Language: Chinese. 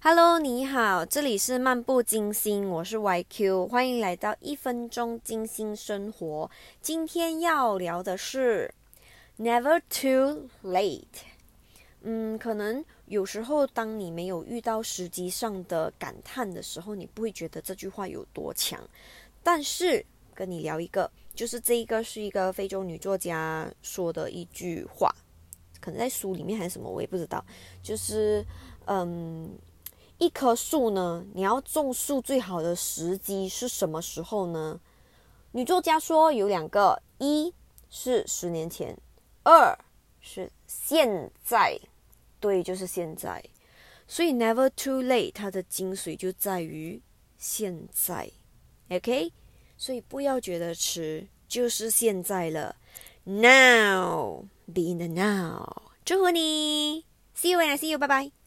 Hello，你好，这里是漫步金星，我是 YQ，欢迎来到一分钟金星生活。今天要聊的是 Never too late。嗯，可能有时候当你没有遇到实际上的感叹的时候，你不会觉得这句话有多强。但是跟你聊一个，就是这一个是一个非洲女作家说的一句话，可能在书里面还是什么，我也不知道。就是嗯。一棵树呢？你要种树最好的时机是什么时候呢？女作家说有两个，一是十年前，二是现在。对，就是现在。所以 never too late，它的精髓就在于现在。OK，所以不要觉得迟，就是现在了。Now，be in the now。祝福你，See you when I see you，拜拜。